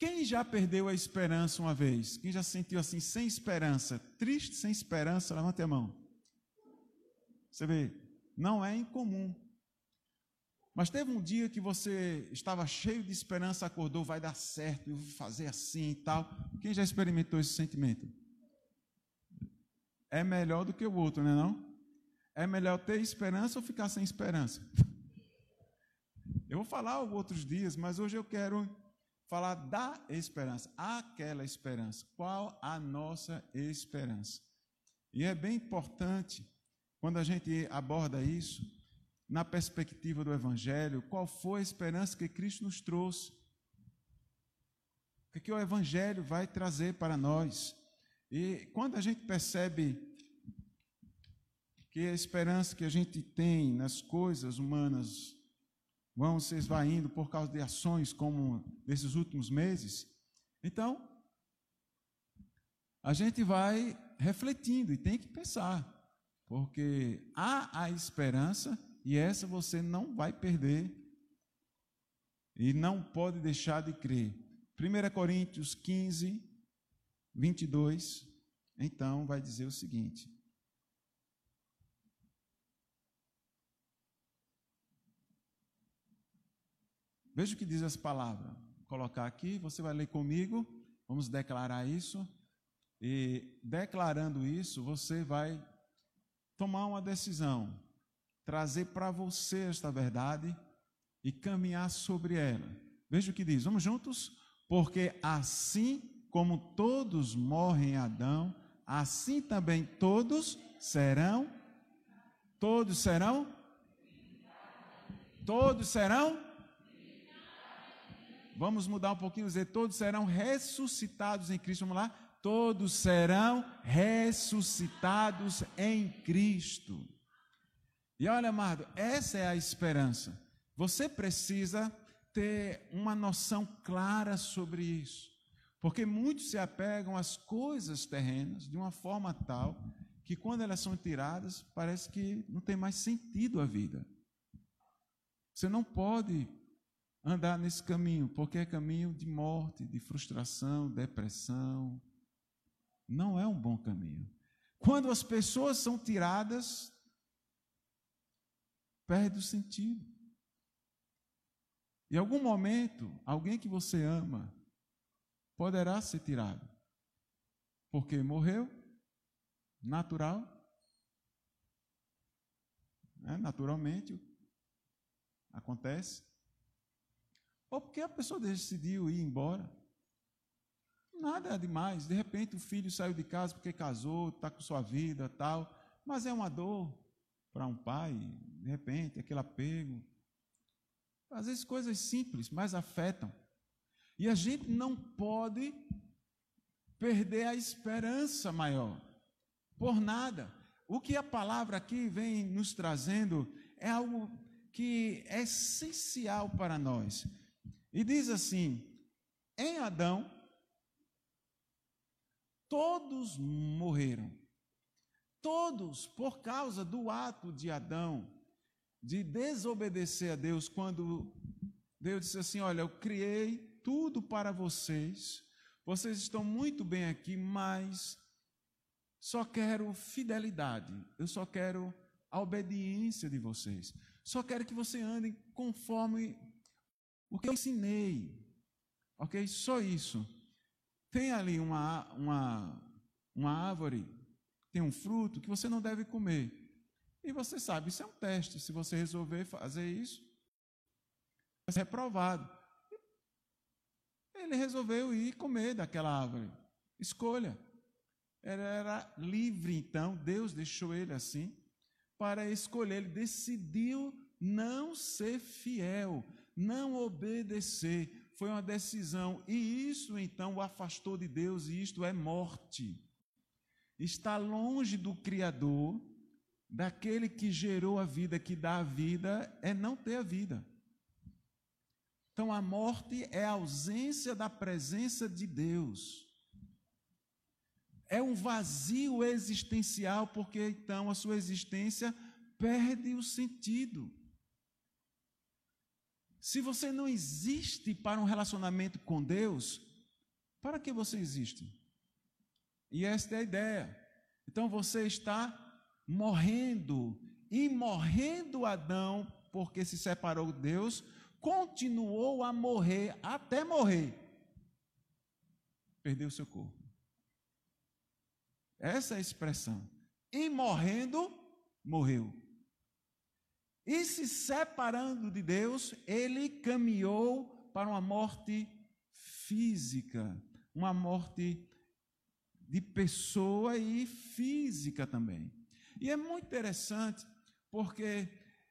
Quem já perdeu a esperança uma vez? Quem já sentiu assim, sem esperança? Triste, sem esperança? Levante a mão. Você vê, não é incomum. Mas teve um dia que você estava cheio de esperança, acordou, vai dar certo, eu vou fazer assim e tal. Quem já experimentou esse sentimento? É melhor do que o outro, não é não? É melhor ter esperança ou ficar sem esperança? Eu vou falar outros dias, mas hoje eu quero falar da esperança, aquela esperança. Qual a nossa esperança? E é bem importante, quando a gente aborda isso, na perspectiva do Evangelho, qual foi a esperança que Cristo nos trouxe? O que, que o Evangelho vai trazer para nós? E quando a gente percebe que a esperança que a gente tem nas coisas humanas vão se esvaindo por causa de ações como desses últimos meses. Então, a gente vai refletindo e tem que pensar, porque há a esperança e essa você não vai perder e não pode deixar de crer. 1 Coríntios 15, 22, então vai dizer o seguinte: Veja o que diz essa palavra. Vou colocar aqui, você vai ler comigo, vamos declarar isso. E declarando isso, você vai tomar uma decisão, trazer para você esta verdade e caminhar sobre ela. Veja o que diz, vamos juntos? Porque assim como todos morrem em Adão, assim também todos serão, todos serão, todos serão Vamos mudar um pouquinho, dizer todos serão ressuscitados em Cristo. Vamos lá? Todos serão ressuscitados em Cristo. E olha, amado, essa é a esperança. Você precisa ter uma noção clara sobre isso. Porque muitos se apegam às coisas terrenas de uma forma tal que quando elas são tiradas, parece que não tem mais sentido a vida. Você não pode andar nesse caminho, porque é caminho de morte, de frustração, depressão. Não é um bom caminho. Quando as pessoas são tiradas, perde o sentido. Em algum momento, alguém que você ama poderá ser tirado. Porque morreu, natural, né? naturalmente acontece. Ou porque a pessoa decidiu ir embora. Nada demais. De repente o filho saiu de casa porque casou, está com sua vida tal. Mas é uma dor para um pai, de repente, aquele apego. Às vezes coisas simples, mas afetam. E a gente não pode perder a esperança maior. Por nada. O que a palavra aqui vem nos trazendo é algo que é essencial para nós. E diz assim: em Adão, todos morreram. Todos, por causa do ato de Adão, de desobedecer a Deus, quando Deus disse assim: Olha, eu criei tudo para vocês, vocês estão muito bem aqui, mas só quero fidelidade, eu só quero a obediência de vocês, só quero que vocês andem conforme o que eu ensinei. Ok? Só isso. Tem ali uma, uma, uma árvore, tem um fruto que você não deve comer. E você sabe, isso é um teste. Se você resolver fazer isso, vai ser reprovado. Ele resolveu ir comer daquela árvore. Escolha. Ele era livre, então, Deus deixou ele assim para escolher. Ele decidiu não ser fiel não obedecer foi uma decisão, e isso então o afastou de Deus, e isto é morte. Está longe do Criador, daquele que gerou a vida, que dá a vida, é não ter a vida. Então a morte é a ausência da presença de Deus. É um vazio existencial, porque então a sua existência perde o sentido. Se você não existe para um relacionamento com Deus, Para que você existe? E esta é a ideia. Então você está morrendo. E morrendo Adão, porque se separou de Deus, continuou a morrer até morrer. Perdeu seu corpo. Essa é a expressão. E morrendo, morreu. E se separando de Deus, ele caminhou para uma morte física, uma morte de pessoa e física também. E é muito interessante, porque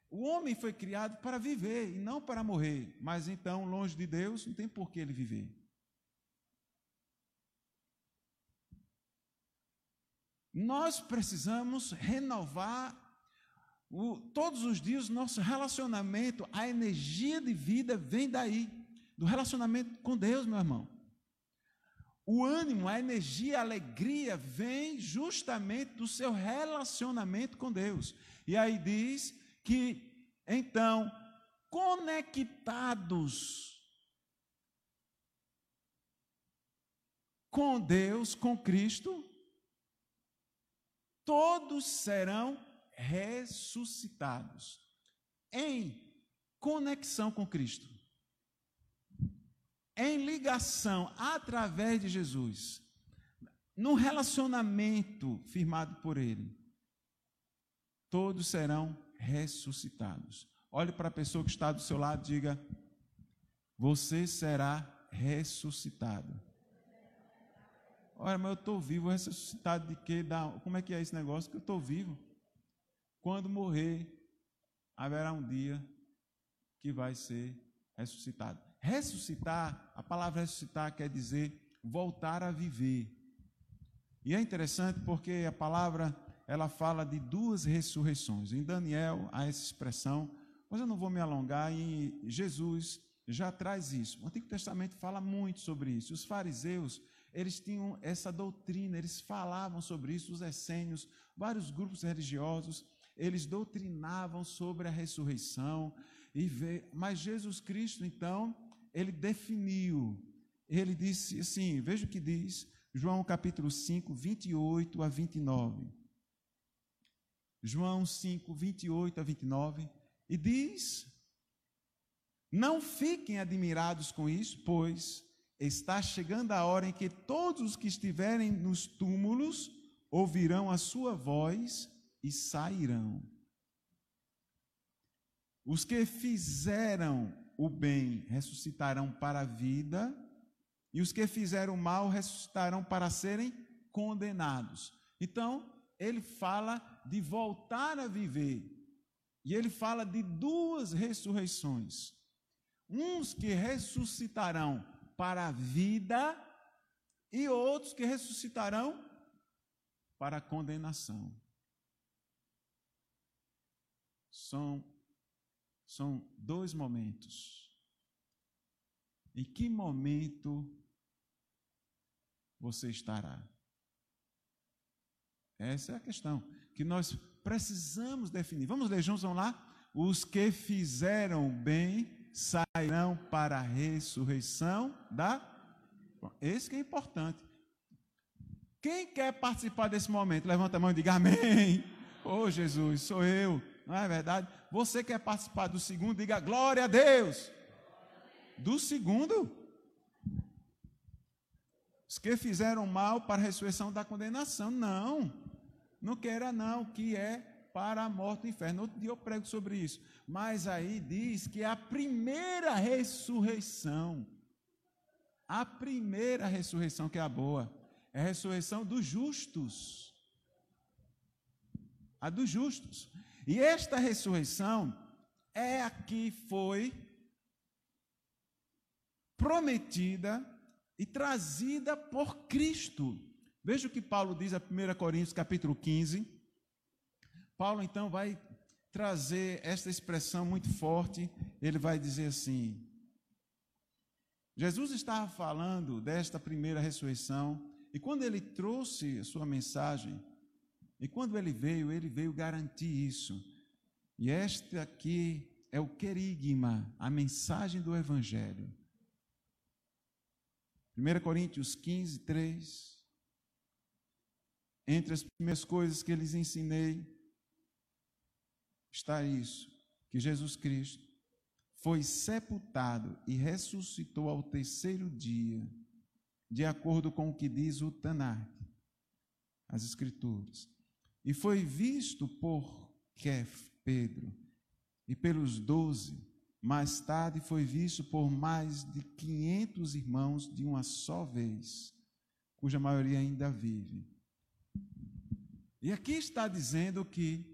o homem foi criado para viver e não para morrer, mas então, longe de Deus, não tem por que ele viver. Nós precisamos renovar o, todos os dias nosso relacionamento, a energia de vida vem daí, do relacionamento com Deus, meu irmão. O ânimo, a energia, a alegria vem justamente do seu relacionamento com Deus. E aí diz que, então, conectados com Deus, com Cristo, todos serão ressuscitados em conexão com Cristo, em ligação através de Jesus, num relacionamento firmado por Ele, todos serão ressuscitados. Olhe para a pessoa que está do seu lado e diga: Você será ressuscitado. Olha, mas eu estou vivo, ressuscitado de quê? Como é que é esse negócio? Que eu estou vivo. Quando morrer, haverá um dia que vai ser ressuscitado. Ressuscitar, a palavra ressuscitar quer dizer voltar a viver. E é interessante porque a palavra ela fala de duas ressurreições. Em Daniel há essa expressão, mas eu não vou me alongar em Jesus já traz isso. O Antigo Testamento fala muito sobre isso. Os fariseus, eles tinham essa doutrina, eles falavam sobre isso, os essênios, vários grupos religiosos, eles doutrinavam sobre a ressurreição, e veio, mas Jesus Cristo, então, ele definiu, ele disse assim: veja o que diz, João capítulo 5, 28 a 29. João 5, 28 a 29, e diz: Não fiquem admirados com isso, pois está chegando a hora em que todos os que estiverem nos túmulos ouvirão a sua voz e sairão. Os que fizeram o bem ressuscitarão para a vida, e os que fizeram o mal ressuscitarão para serem condenados. Então, ele fala de voltar a viver. E ele fala de duas ressurreições. Uns que ressuscitarão para a vida e outros que ressuscitarão para a condenação. São, são dois momentos. Em que momento você estará? Essa é a questão que nós precisamos definir. Vamos ler juntos, vamos lá? Os que fizeram bem sairão para a ressurreição da. Esse que é importante. Quem quer participar desse momento? Levanta a mão e diga amém. Oh Jesus, sou eu. Não é verdade? Você quer participar do segundo, diga glória a Deus. Do segundo, os que fizeram mal para a ressurreição da condenação. Não, não queira não, que é para a morte do inferno. Outro dia eu prego sobre isso. Mas aí diz que a primeira ressurreição, a primeira ressurreição que é a boa, é a ressurreição dos justos. A dos justos. E esta ressurreição é a que foi prometida e trazida por Cristo. Veja o que Paulo diz a 1 Coríntios capítulo 15. Paulo então vai trazer esta expressão muito forte, ele vai dizer assim: Jesus estava falando desta primeira ressurreição, e quando ele trouxe sua mensagem, e quando ele veio, ele veio garantir isso. E este aqui é o querigma, a mensagem do Evangelho. 1 Coríntios 15, 3. Entre as primeiras coisas que lhes ensinei, está isso: que Jesus Cristo foi sepultado e ressuscitou ao terceiro dia, de acordo com o que diz o Tanakh, as Escrituras. E foi visto por Kef, Pedro, e pelos doze. Mais tarde foi visto por mais de 500 irmãos de uma só vez, cuja maioria ainda vive. E aqui está dizendo que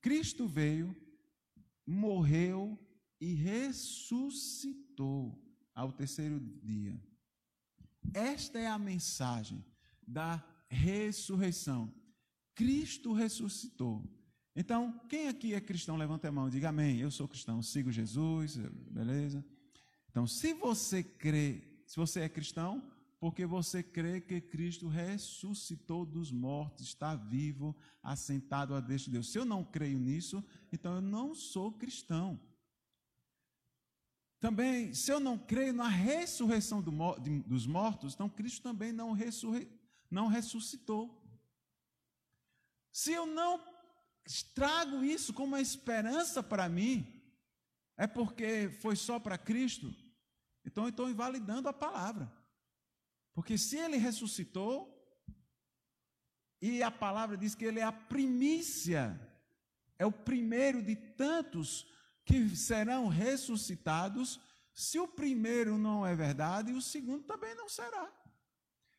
Cristo veio, morreu e ressuscitou ao terceiro dia. Esta é a mensagem da ressurreição. Cristo ressuscitou. Então, quem aqui é cristão, levanta a mão e diga amém. Eu sou cristão, sigo Jesus, beleza? Então, se você crê, se você é cristão, porque você crê que Cristo ressuscitou dos mortos, está vivo, assentado à destra de Deus. Se eu não creio nisso, então eu não sou cristão. Também, se eu não creio na ressurreição do, dos mortos, então Cristo também não, ressurre, não ressuscitou. Se eu não trago isso como uma esperança para mim, é porque foi só para Cristo, então eu estou invalidando a palavra. Porque se ele ressuscitou, e a palavra diz que ele é a primícia, é o primeiro de tantos que serão ressuscitados, se o primeiro não é verdade, o segundo também não será.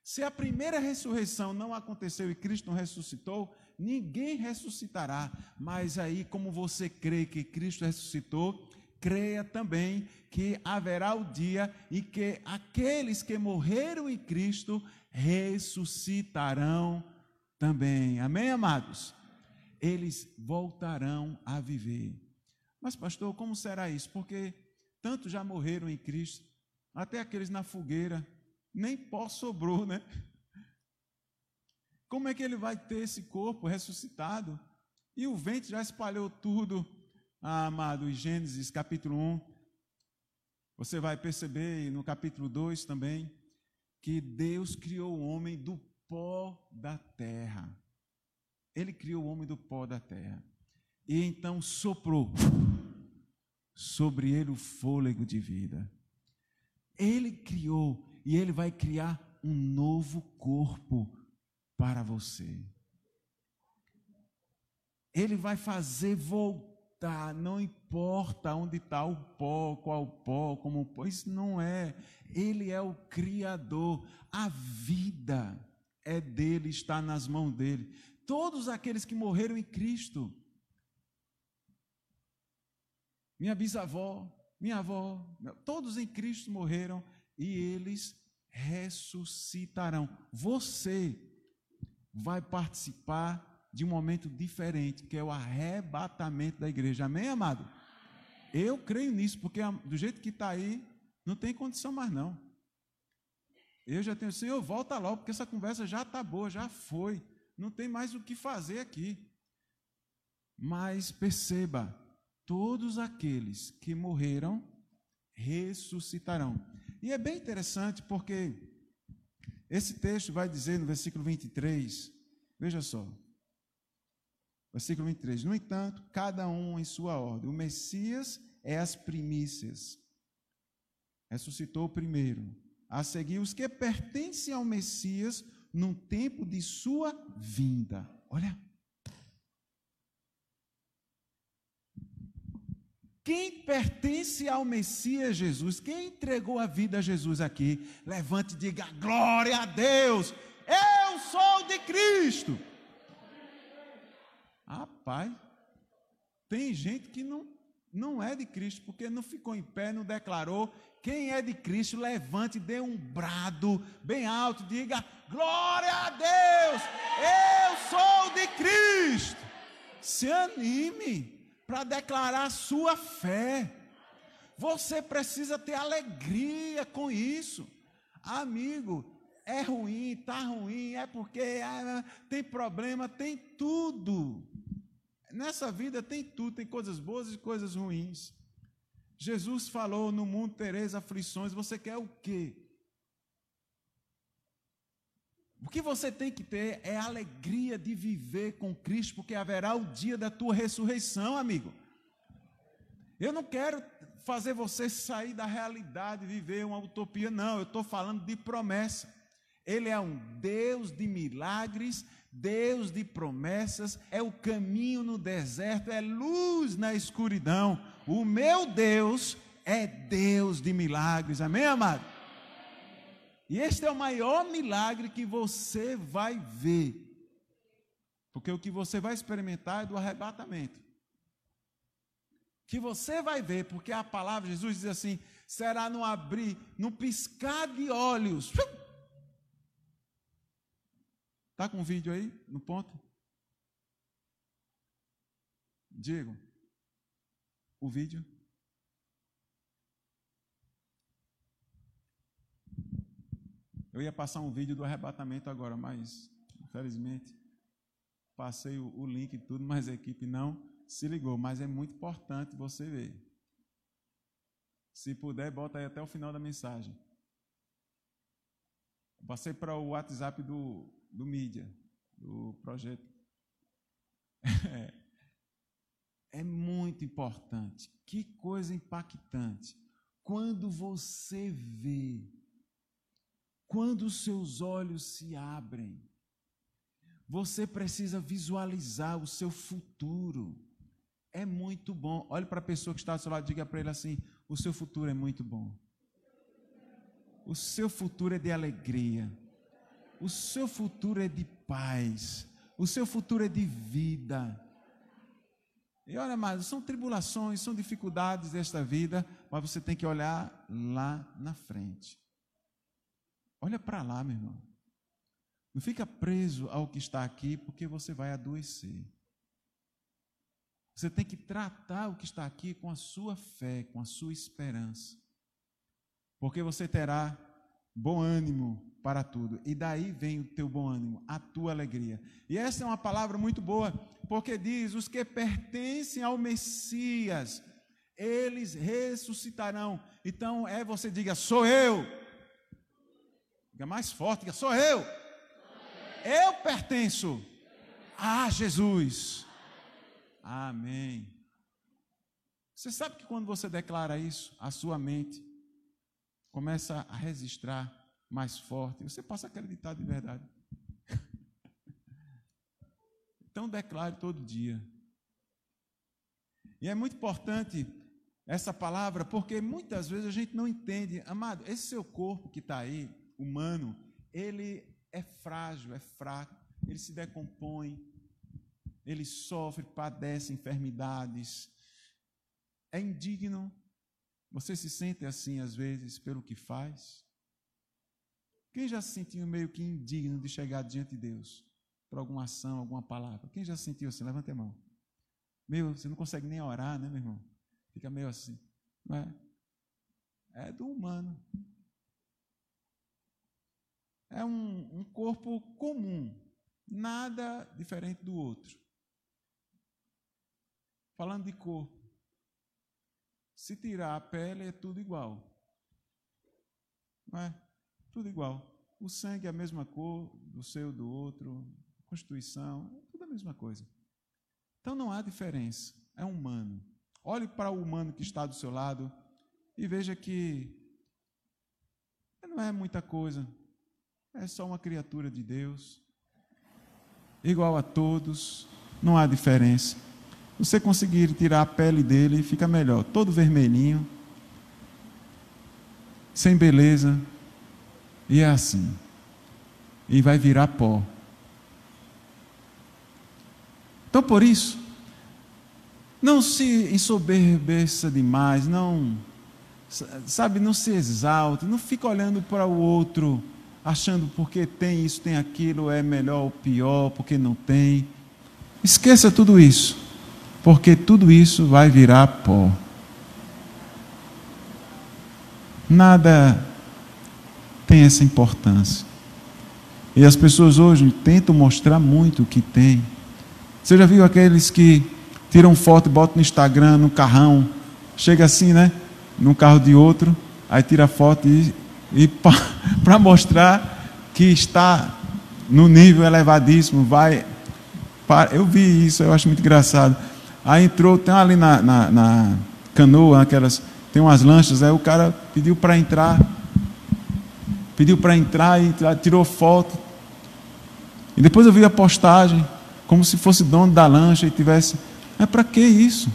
Se a primeira ressurreição não aconteceu e Cristo não ressuscitou, ninguém ressuscitará. Mas aí, como você crê que Cristo ressuscitou, creia também que haverá o dia em que aqueles que morreram em Cristo ressuscitarão também. Amém, amados? Eles voltarão a viver. Mas, pastor, como será isso? Porque tantos já morreram em Cristo, até aqueles na fogueira, nem pó sobrou, né? Como é que ele vai ter esse corpo ressuscitado? E o vento já espalhou tudo, ah, amado, em Gênesis capítulo 1. Você vai perceber no capítulo 2 também que Deus criou o homem do pó da terra. Ele criou o homem do pó da terra. E então soprou sobre ele o fôlego de vida. Ele criou e ele vai criar um novo corpo para você. Ele vai fazer voltar, não importa onde está o pó, qual pó, como pó, isso não é. Ele é o Criador. A vida é dele, está nas mãos dele. Todos aqueles que morreram em Cristo, minha bisavó, minha avó, todos em Cristo morreram e eles ressuscitarão. Você vai participar de um momento diferente, que é o arrebatamento da igreja. Amém, amado? Eu creio nisso, porque do jeito que está aí, não tem condição mais não. Eu já tenho, Senhor, volta logo, porque essa conversa já está boa, já foi. Não tem mais o que fazer aqui. Mas perceba, todos aqueles que morreram ressuscitarão. E é bem interessante porque esse texto vai dizer no versículo 23, veja só. Versículo 23. No entanto, cada um em sua ordem. O Messias é as primícias. Ressuscitou primeiro. A seguir, os que pertencem ao Messias no tempo de sua vinda. Olha. Quem pertence ao Messias Jesus, quem entregou a vida a Jesus aqui, levante e diga: glória a Deus, eu sou de Cristo. Rapaz, tem gente que não, não é de Cristo, porque não ficou em pé, não declarou. Quem é de Cristo, levante, dê um brado bem alto, diga: glória a Deus, eu sou de Cristo. Se anime para declarar sua fé. Você precisa ter alegria com isso. Amigo, é ruim, está ruim, é porque é, tem problema, tem tudo. Nessa vida tem tudo, tem coisas boas e coisas ruins. Jesus falou: No mundo tereis aflições, você quer o quê? Que você tem que ter é a alegria de viver com Cristo, porque haverá o dia da tua ressurreição, amigo. Eu não quero fazer você sair da realidade, viver uma utopia, não. Eu estou falando de promessa. Ele é um Deus de milagres, Deus de promessas, é o caminho no deserto, é luz na escuridão. O meu Deus é Deus de milagres, amém, amado? E este é o maior milagre que você vai ver. Porque o que você vai experimentar é do arrebatamento. Que você vai ver, porque a palavra de Jesus diz assim: será no abrir, no piscar de olhos. Está com o vídeo aí no ponto? Diego, o vídeo. Eu ia passar um vídeo do arrebatamento agora, mas infelizmente passei o, o link e tudo, mas a equipe não se ligou. Mas é muito importante você ver. Se puder, bota aí até o final da mensagem. Passei para o WhatsApp do, do mídia, do projeto. É, é muito importante. Que coisa impactante. Quando você vê quando os seus olhos se abrem, você precisa visualizar o seu futuro. É muito bom. Olhe para a pessoa que está ao seu lado, diga para ele assim: o seu futuro é muito bom. O seu futuro é de alegria. O seu futuro é de paz. O seu futuro é de vida. E olha, mais, são tribulações, são dificuldades desta vida, mas você tem que olhar lá na frente. Olha para lá, meu irmão. Não fica preso ao que está aqui, porque você vai adoecer. Você tem que tratar o que está aqui com a sua fé, com a sua esperança. Porque você terá bom ânimo para tudo. E daí vem o teu bom ânimo, a tua alegria. E essa é uma palavra muito boa, porque diz: os que pertencem ao Messias, eles ressuscitarão. Então é você diga: sou eu. Diga mais forte, diga, sou eu. Eu pertenço a Jesus. Amém. Você sabe que quando você declara isso, a sua mente começa a registrar mais forte, você passa a acreditar de verdade. Então declare todo dia. E é muito importante essa palavra, porque muitas vezes a gente não entende, amado, esse seu corpo que está aí, humano, ele é frágil, é fraco, ele se decompõe, ele sofre, padece enfermidades, é indigno. Você se sente assim às vezes pelo que faz? Quem já se sentiu meio que indigno de chegar diante de Deus por alguma ação, alguma palavra? Quem já se sentiu assim? Levanta a mão. Meu, você não consegue nem orar, né, meu irmão? Fica meio assim. Não é? É do humano é um, um corpo comum, nada diferente do outro. Falando de corpo, se tirar a pele é tudo igual. Não é? Tudo igual. O sangue é a mesma cor do seu, do outro, constituição, é tudo a mesma coisa. Então não há diferença. É humano. Olhe para o humano que está do seu lado e veja que não é muita coisa. É só uma criatura de Deus, igual a todos, não há diferença. Você conseguir tirar a pele dele, fica melhor, todo vermelhinho, sem beleza, e é assim. E vai virar pó. Então, por isso, não se ensoberbeça demais, não, sabe, não se exalte, não fica olhando para o outro achando porque tem isso, tem aquilo, é melhor ou pior, porque não tem. Esqueça tudo isso, porque tudo isso vai virar pó. Nada tem essa importância. E as pessoas hoje tentam mostrar muito o que tem. Você já viu aqueles que tiram foto e botam no Instagram, no carrão, chega assim, né? Num carro de outro, aí tira foto e e para mostrar que está no nível elevadíssimo, vai. Para, eu vi isso, eu acho muito engraçado. Aí entrou, tem ali na, na, na canoa, aquelas, tem umas lanchas, aí o cara pediu para entrar, pediu para entrar e tirou foto. E depois eu vi a postagem, como se fosse dono da lancha e tivesse. Mas para que isso?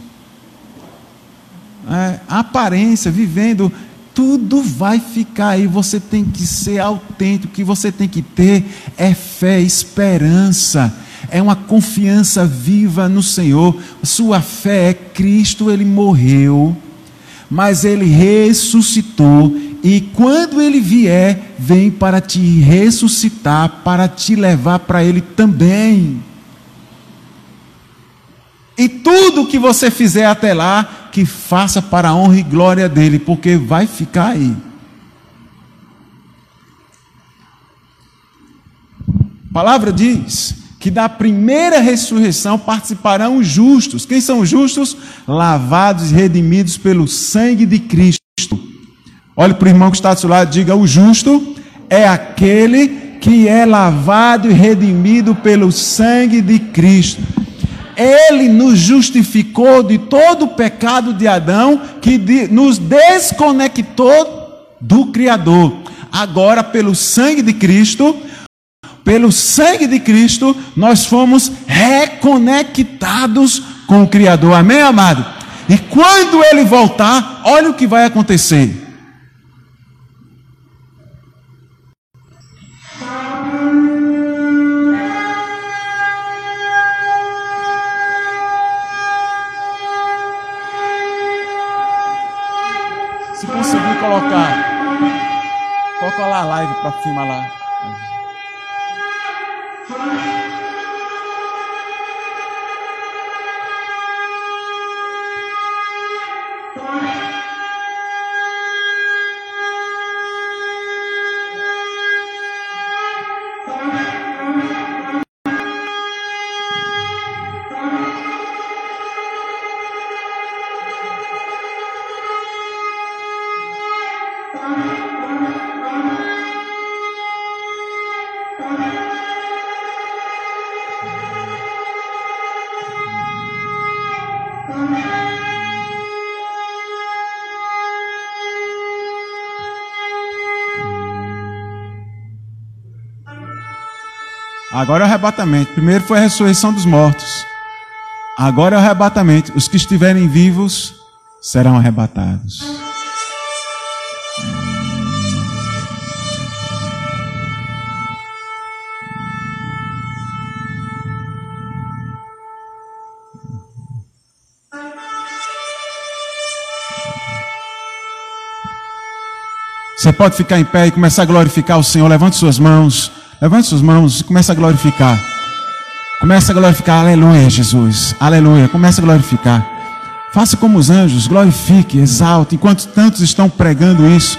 É, a aparência, vivendo, tudo vai ficar aí. Você tem que ser autêntico. O que você tem que ter é fé, esperança é uma confiança viva no Senhor. Sua fé é Cristo, ele morreu, mas ele ressuscitou, e quando ele vier, vem para te ressuscitar, para te levar para ele também. E tudo que você fizer até lá, que faça para a honra e glória dele, porque vai ficar aí. A palavra diz que da primeira ressurreição participarão os justos. Quem são os justos? Lavados e redimidos pelo sangue de Cristo. Olhe para o irmão que está do seu lado, diga: o justo é aquele que é lavado e redimido pelo sangue de Cristo. Ele nos justificou de todo o pecado de Adão, que de, nos desconectou do Criador. Agora, pelo sangue de Cristo, pelo sangue de Cristo, nós fomos reconectados com o Criador. Amém, amado? E quando ele voltar, olha o que vai acontecer. Colocar, coloca lá a live para filmar lá. Agora é o arrebatamento. Primeiro foi a ressurreição dos mortos. Agora é o arrebatamento. Os que estiverem vivos serão arrebatados. Você pode ficar em pé e começar a glorificar o Senhor. Levante suas mãos. Levante suas mãos e comece a glorificar. Comece a glorificar, aleluia, Jesus. Aleluia. Comece a glorificar. Faça como os anjos, glorifique, exalte. Enquanto tantos estão pregando isso,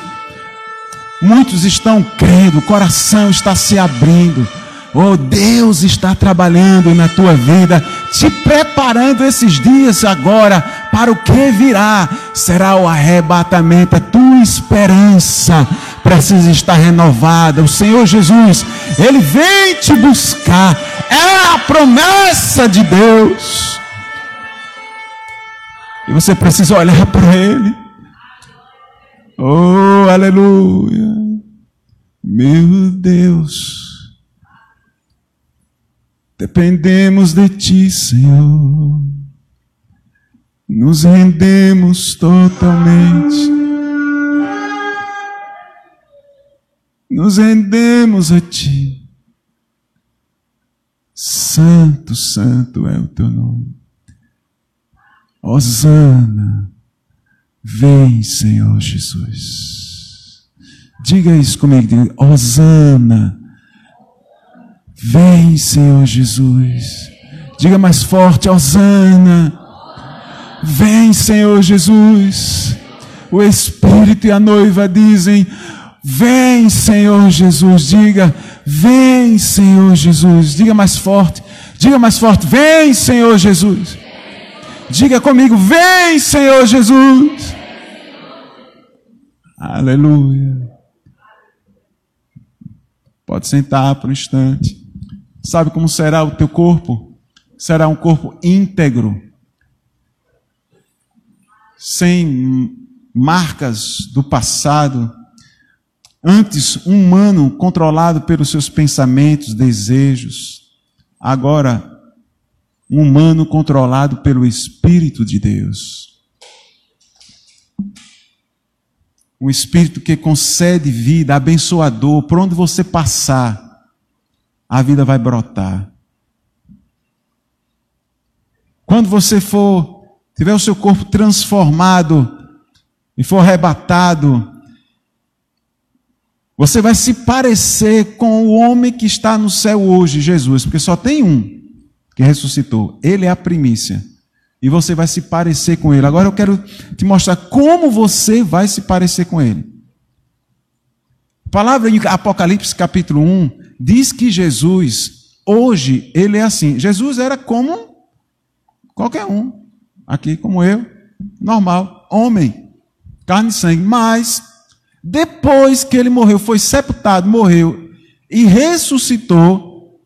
muitos estão crendo, o coração está se abrindo. Oh, Deus está trabalhando na tua vida, te preparando esses dias agora para o que virá. Será o arrebatamento, a tua esperança precisa estar renovada. O Senhor Jesus, Ele vem te buscar, é a promessa de Deus. E você precisa olhar para Ele. Oh, aleluia. Meu Deus. Dependemos de Ti, Senhor. Nos rendemos totalmente. Nos rendemos a Ti. Santo, Santo é o Teu nome. Osana, vem, Senhor Jesus. Diga isso comigo, diga, Osana Vem, Senhor Jesus. Diga mais forte, Osana. Vem, Senhor Jesus. O Espírito e a noiva dizem: Vem, Senhor Jesus. Diga: Vem, Senhor Jesus. Diga mais forte. Diga mais forte: Vem, Senhor Jesus. Diga comigo: Vem, Senhor Jesus. Aleluia. Pode sentar por um instante. Sabe como será o teu corpo? Será um corpo íntegro, sem marcas do passado, antes humano, controlado pelos seus pensamentos, desejos, agora um humano controlado pelo Espírito de Deus. Um Espírito que concede vida, abençoador, por onde você passar, a vida vai brotar. Quando você for, tiver o seu corpo transformado e for arrebatado, você vai se parecer com o homem que está no céu hoje, Jesus, porque só tem um que ressuscitou. Ele é a primícia. E você vai se parecer com ele. Agora eu quero te mostrar como você vai se parecer com ele. A palavra em Apocalipse capítulo 1 diz que Jesus, hoje, ele é assim. Jesus era como qualquer um, aqui como eu, normal, homem, carne e sangue. Mas, depois que ele morreu, foi sepultado, morreu e ressuscitou,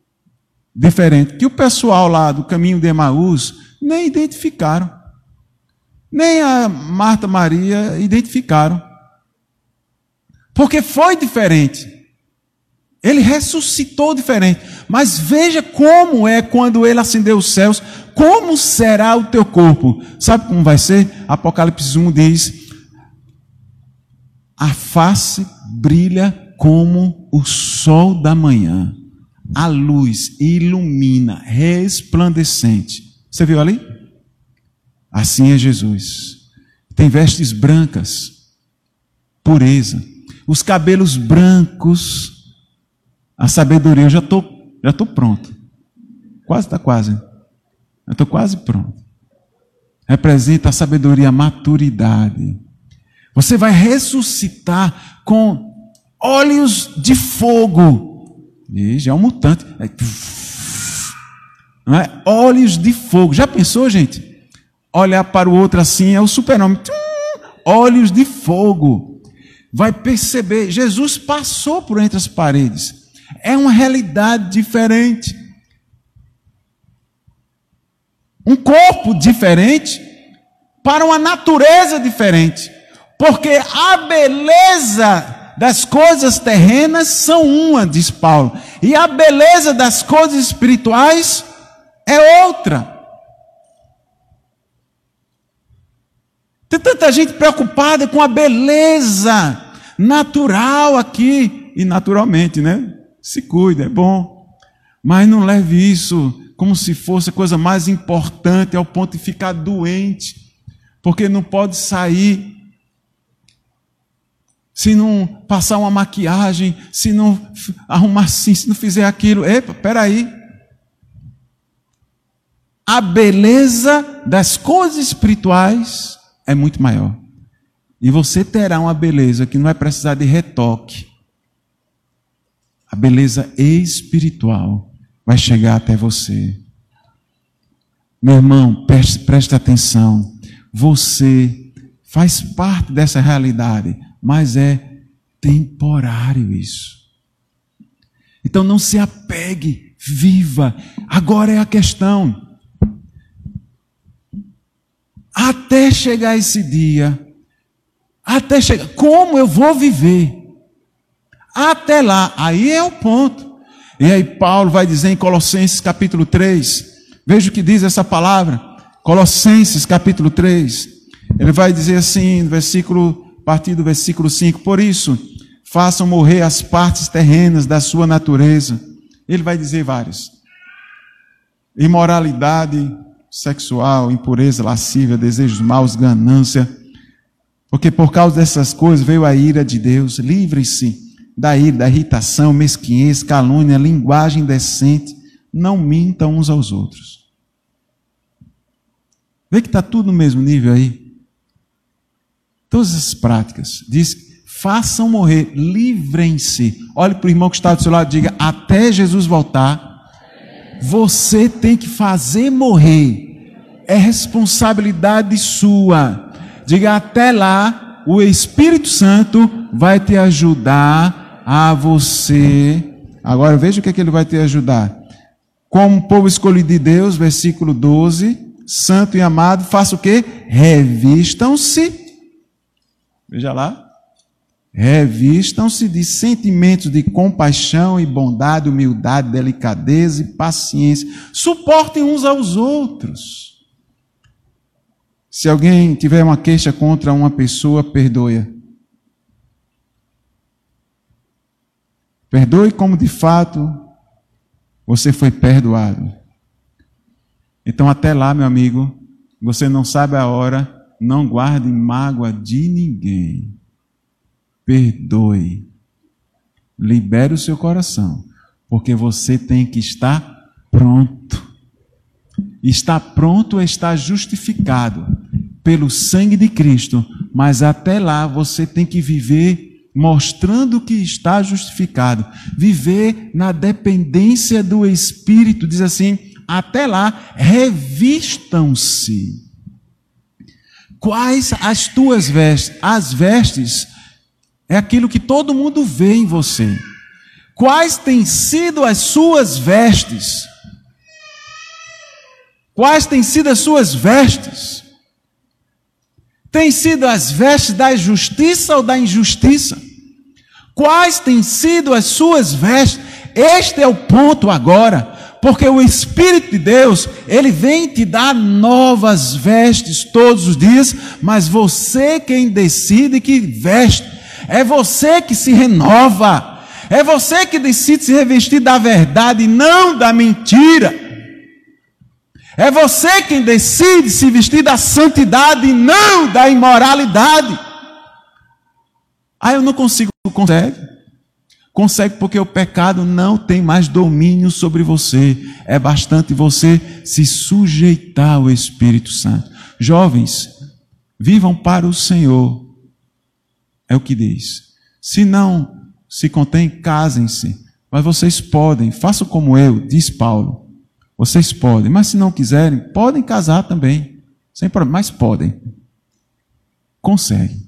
diferente, que o pessoal lá do caminho de Emaús nem identificaram. Nem a Marta Maria identificaram. Porque foi diferente. Ele ressuscitou diferente. Mas veja como é quando ele acendeu os céus. Como será o teu corpo? Sabe como vai ser? Apocalipse 1 diz: A face brilha como o sol da manhã. A luz ilumina, resplandecente. Você viu ali? Assim é Jesus. Tem vestes brancas, pureza. Os cabelos brancos, a sabedoria. Eu já estou já tô pronto. Quase está quase. Eu estou quase pronto. Representa a sabedoria, a maturidade. Você vai ressuscitar com olhos de fogo. E já é um mutante. É não é? Olhos de fogo. Já pensou, gente? Olhar para o outro assim é o super-homem. Olhos de fogo. Vai perceber, Jesus passou por entre as paredes. É uma realidade diferente. Um corpo diferente para uma natureza diferente. Porque a beleza das coisas terrenas são uma, diz Paulo, e a beleza das coisas espirituais é outra. Tem tanta gente preocupada com a beleza natural aqui, e naturalmente, né? Se cuida, é bom. Mas não leve isso como se fosse a coisa mais importante ao ponto de ficar doente, porque não pode sair se não passar uma maquiagem, se não arrumar assim, se não fizer aquilo. Epa, peraí a beleza das coisas espirituais é muito maior. E você terá uma beleza que não vai precisar de retoque. A beleza espiritual vai chegar até você. Meu irmão, preste, preste atenção. Você faz parte dessa realidade, mas é temporário isso. Então não se apegue, viva. Agora é a questão. Até chegar esse dia, até chegar, como eu vou viver? Até lá, aí é o ponto. E aí Paulo vai dizer em Colossenses capítulo 3, veja o que diz essa palavra, Colossenses capítulo 3, ele vai dizer assim, no versículo, a partir do versículo 5, por isso, façam morrer as partes terrenas da sua natureza. Ele vai dizer vários. Imoralidade, sexual, impureza, lascívia, desejos maus, ganância. Porque por causa dessas coisas veio a ira de Deus. Livre-se da ira, da irritação, mesquinhez, calúnia, linguagem decente. Não mintam uns aos outros. Vê que está tudo no mesmo nível aí. Todas as práticas. Diz, façam morrer, livrem-se. Olhe para o irmão que está do seu lado e diga, até Jesus voltar, você tem que fazer morrer. É responsabilidade sua. Diga até lá, o Espírito Santo vai te ajudar a você. Agora veja o que, é que ele vai te ajudar. como povo escolhido de Deus, versículo 12, santo e amado, faça o quê? Revistam-se. Veja lá. Revistam-se de sentimentos de compaixão e bondade, humildade, delicadeza e paciência. Suportem uns aos outros. Se alguém tiver uma queixa contra uma pessoa, perdoe. Perdoe como de fato você foi perdoado. Então, até lá, meu amigo, você não sabe a hora, não guarde mágoa de ninguém. Perdoe. Libere o seu coração, porque você tem que estar pronto. Está pronto está justificado pelo sangue de Cristo, mas até lá você tem que viver mostrando que está justificado, viver na dependência do Espírito, diz assim: até lá, revistam-se. Quais as tuas vestes? As vestes é aquilo que todo mundo vê em você. Quais têm sido as suas vestes? Quais têm sido as suas vestes? Têm sido as vestes da justiça ou da injustiça? Quais têm sido as suas vestes? Este é o ponto agora, porque o Espírito de Deus, ele vem te dar novas vestes todos os dias, mas você quem decide que veste, é você que se renova, é você que decide se revestir da verdade e não da mentira. É você quem decide se vestir da santidade e não da imoralidade. Ah, eu não consigo Consegue? Consegue porque o pecado não tem mais domínio sobre você. É bastante você se sujeitar ao Espírito Santo. Jovens, vivam para o Senhor. É o que diz. Se não se contém, casem-se. Mas vocês podem, façam como eu, diz Paulo. Vocês podem, mas se não quiserem, podem casar também. Sem problema, mas podem. Conseguem.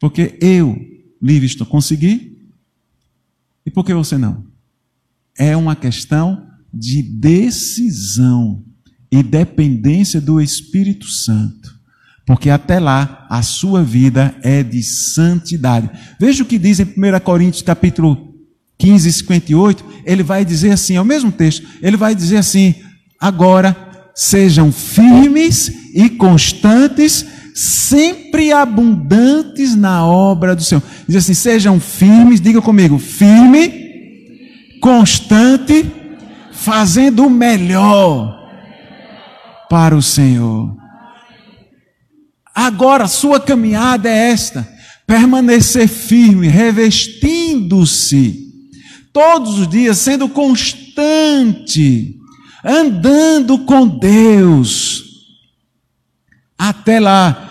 Porque eu Livingston conseguir, e por que você não? É uma questão de decisão e dependência do Espírito Santo. Porque até lá a sua vida é de santidade. Veja o que diz em 1 Coríntios capítulo 15, 58. Ele vai dizer assim, é o mesmo texto, ele vai dizer assim: agora sejam firmes e constantes sempre abundantes na obra do Senhor. Diz assim: sejam firmes, diga comigo, firme, constante, fazendo o melhor para o Senhor. Agora, sua caminhada é esta: permanecer firme, revestindo-se, todos os dias, sendo constante, andando com Deus até lá.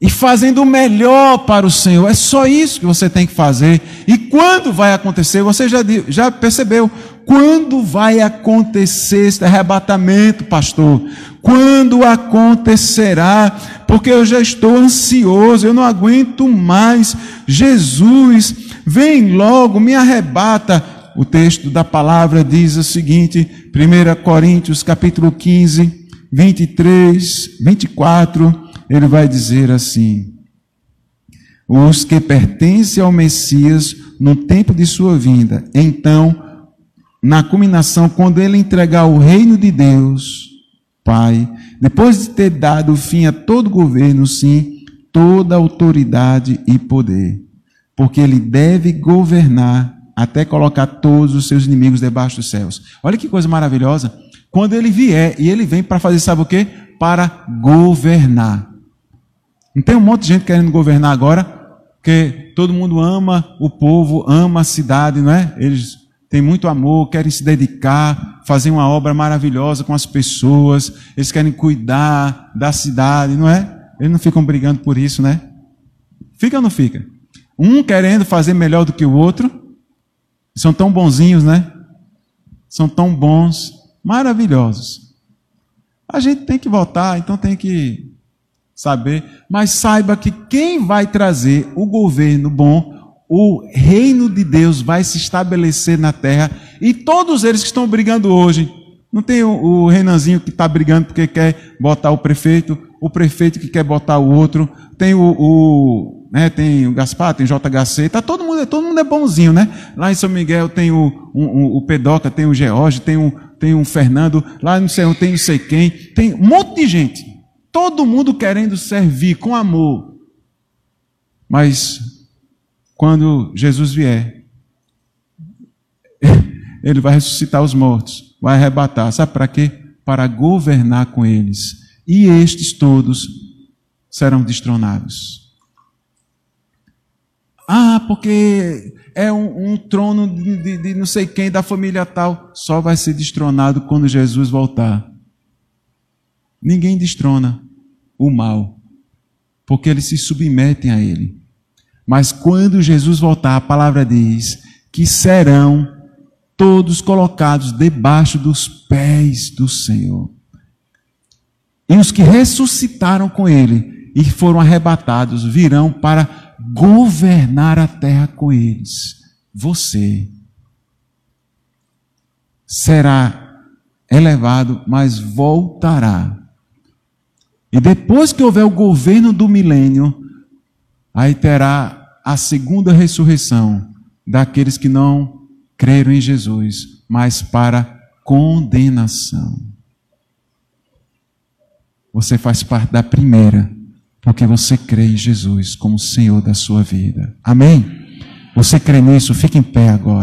E fazendo o melhor para o Senhor. É só isso que você tem que fazer. E quando vai acontecer? Você já, já percebeu. Quando vai acontecer este arrebatamento, pastor? Quando acontecerá? Porque eu já estou ansioso, eu não aguento mais. Jesus, vem logo, me arrebata. O texto da palavra diz o seguinte, 1 Coríntios capítulo 15, 23, 24, ele vai dizer assim: Os que pertencem ao Messias no tempo de sua vinda, então, na culminação, quando ele entregar o reino de Deus, Pai, depois de ter dado fim a todo governo, sim, toda autoridade e poder, porque ele deve governar até colocar todos os seus inimigos debaixo dos céus. Olha que coisa maravilhosa. Quando ele vier, e ele vem para fazer, sabe o quê? Para governar. Não tem um monte de gente querendo governar agora, porque todo mundo ama o povo, ama a cidade, não é? Eles têm muito amor, querem se dedicar, fazer uma obra maravilhosa com as pessoas, eles querem cuidar da cidade, não é? Eles não ficam brigando por isso, né? Fica ou não fica? Um querendo fazer melhor do que o outro, são tão bonzinhos, né? São tão bons maravilhosos. A gente tem que votar, então tem que saber, mas saiba que quem vai trazer o governo bom, o reino de Deus vai se estabelecer na terra e todos eles que estão brigando hoje, não tem o, o Renanzinho que está brigando porque quer botar o prefeito, o prefeito que quer botar o outro, tem o, o né, tem o Gaspar, tem o JHC, tá todo mundo, todo mundo é bonzinho, né? Lá em São Miguel tem o, o, o Pedoca, tem o George, tem um, tem um Fernando, lá não sei tem não sei quem, tem um monte de gente. Todo mundo querendo servir com amor. Mas quando Jesus vier, ele vai ressuscitar os mortos, vai arrebatar. Sabe para quê? Para governar com eles. E estes todos serão destronados. Ah, porque é um, um trono de, de, de, não sei quem, da família tal. Só vai ser destronado quando Jesus voltar. Ninguém destrona o mal, porque eles se submetem a ele. Mas quando Jesus voltar, a palavra diz que serão todos colocados debaixo dos pés do Senhor. E os que ressuscitaram com ele e foram arrebatados virão para governar a terra com eles. Você será elevado, mas voltará. E depois que houver o governo do milênio, aí terá a segunda ressurreição daqueles que não creram em Jesus, mas para condenação. Você faz parte da primeira, porque você crê em Jesus como Senhor da sua vida. Amém? Você crê nisso? Fique em pé agora.